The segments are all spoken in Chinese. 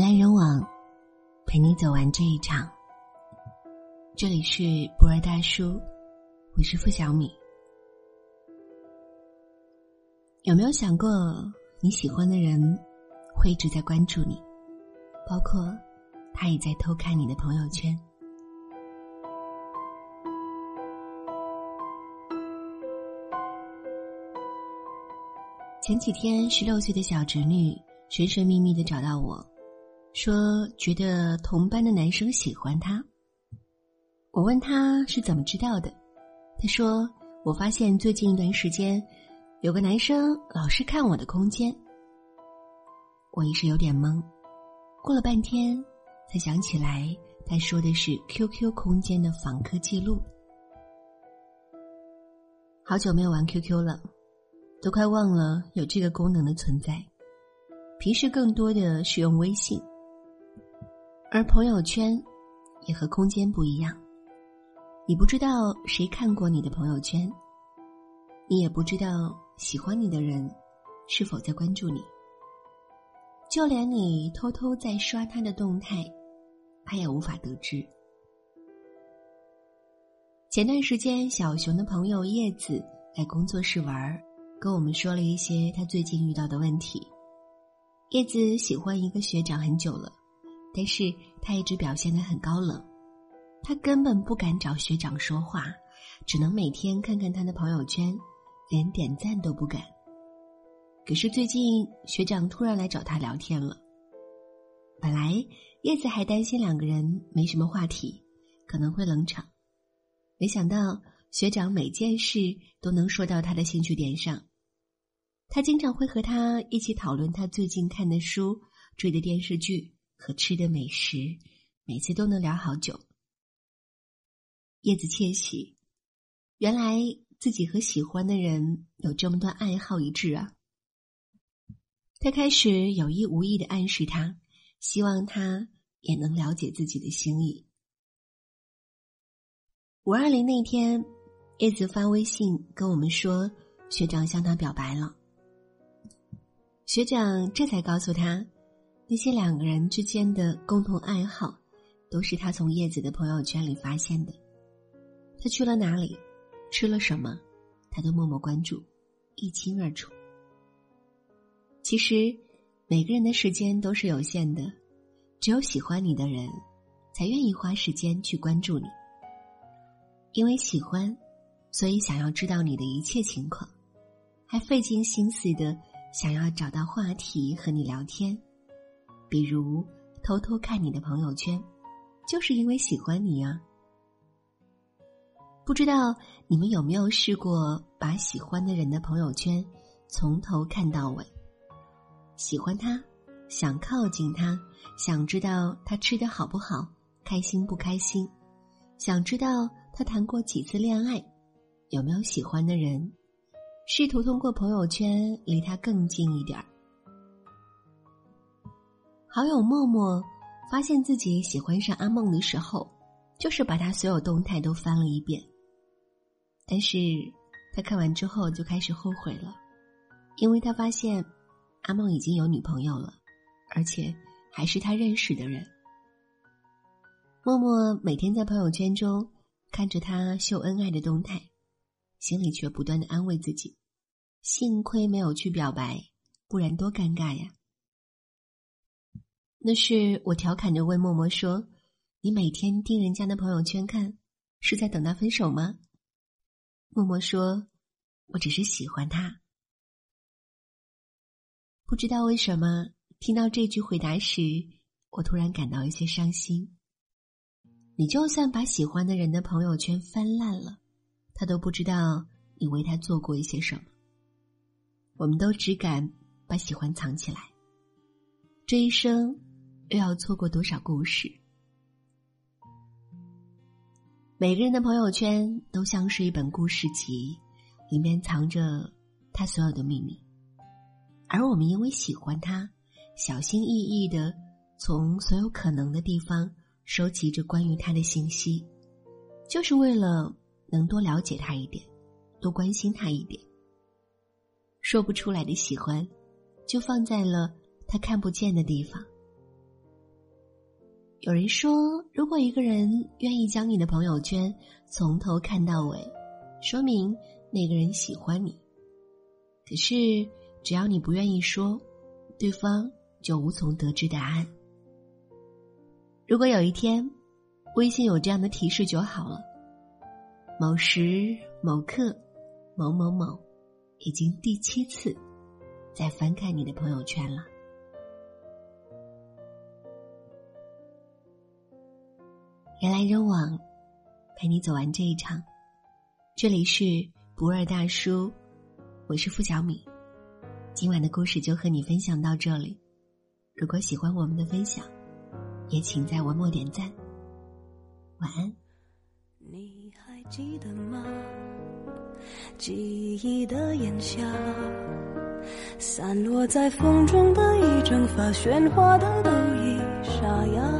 人来人往，陪你走完这一场。这里是博尔大叔，我是付小米。有没有想过，你喜欢的人会一直在关注你，包括他也在偷看你的朋友圈？前几天，十六岁的小侄女神神秘秘的找到我，说觉得同班的男生喜欢她。我问他是怎么知道的，他说：“我发现最近一段时间，有个男生老是看我的空间。”我一时有点懵，过了半天才想起来，他说的是 QQ 空间的访客记录。好久没有玩 QQ 了。都快忘了有这个功能的存在，平时更多的是用微信，而朋友圈也和空间不一样。你不知道谁看过你的朋友圈，你也不知道喜欢你的人是否在关注你，就连你偷偷在刷他的动态，他也无法得知。前段时间，小熊的朋友叶子来工作室玩儿。跟我们说了一些他最近遇到的问题。叶子喜欢一个学长很久了，但是他一直表现的很高冷，他根本不敢找学长说话，只能每天看看他的朋友圈，连点赞都不敢。可是最近学长突然来找他聊天了，本来叶子还担心两个人没什么话题，可能会冷场，没想到学长每件事都能说到他的兴趣点上。他经常会和他一起讨论他最近看的书、追的电视剧和吃的美食，每次都能聊好久。叶子窃喜，原来自己和喜欢的人有这么多爱好一致啊！他开始有意无意的暗示他，希望他也能了解自己的心意。五二零那天，叶子发微信跟我们说，学长向他表白了。学长这才告诉他，那些两个人之间的共同爱好，都是他从叶子的朋友圈里发现的。他去了哪里，吃了什么，他都默默关注，一清二楚。其实，每个人的时间都是有限的，只有喜欢你的人，才愿意花时间去关注你。因为喜欢，所以想要知道你的一切情况，还费尽心思的。想要找到话题和你聊天，比如偷偷看你的朋友圈，就是因为喜欢你啊。不知道你们有没有试过把喜欢的人的朋友圈从头看到尾？喜欢他，想靠近他，想知道他吃的好不好，开心不开心，想知道他谈过几次恋爱，有没有喜欢的人。试图通过朋友圈离他更近一点儿。好友默默发现自己喜欢上阿梦的时候，就是把他所有动态都翻了一遍。但是他看完之后就开始后悔了，因为他发现阿梦已经有女朋友了，而且还是他认识的人。默默每天在朋友圈中看着他秀恩爱的动态，心里却不断的安慰自己。幸亏没有去表白，不然多尴尬呀！那是我调侃着问默默说：“你每天盯人家的朋友圈看，是在等他分手吗？”默默说：“我只是喜欢他。”不知道为什么，听到这句回答时，我突然感到一些伤心。你就算把喜欢的人的朋友圈翻烂了，他都不知道你为他做过一些什么。我们都只敢把喜欢藏起来，这一生又要错过多少故事？每个人的朋友圈都像是一本故事集，里面藏着他所有的秘密，而我们因为喜欢他，小心翼翼的从所有可能的地方收集着关于他的信息，就是为了能多了解他一点，多关心他一点。说不出来的喜欢，就放在了他看不见的地方。有人说，如果一个人愿意将你的朋友圈从头看到尾，说明那个人喜欢你。可是，只要你不愿意说，对方就无从得知答案。如果有一天，微信有这样的提示就好了：某时某刻，某某某，已经第七次在翻看你的朋友圈了。人来人往，陪你走完这一场。这里是不二大叔，我是付小米。今晚的故事就和你分享到这里。如果喜欢我们的分享，也请在文末点赞。晚安。你还记得吗？记忆的炎夏，散落在风中的一整发，喧哗的都已沙哑。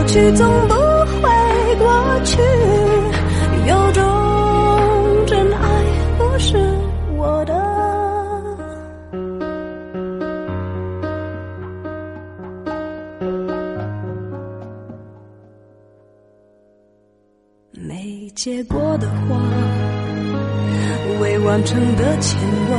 过去总不会过去，有种真爱不是我的。没结果的花，未完成的牵挂，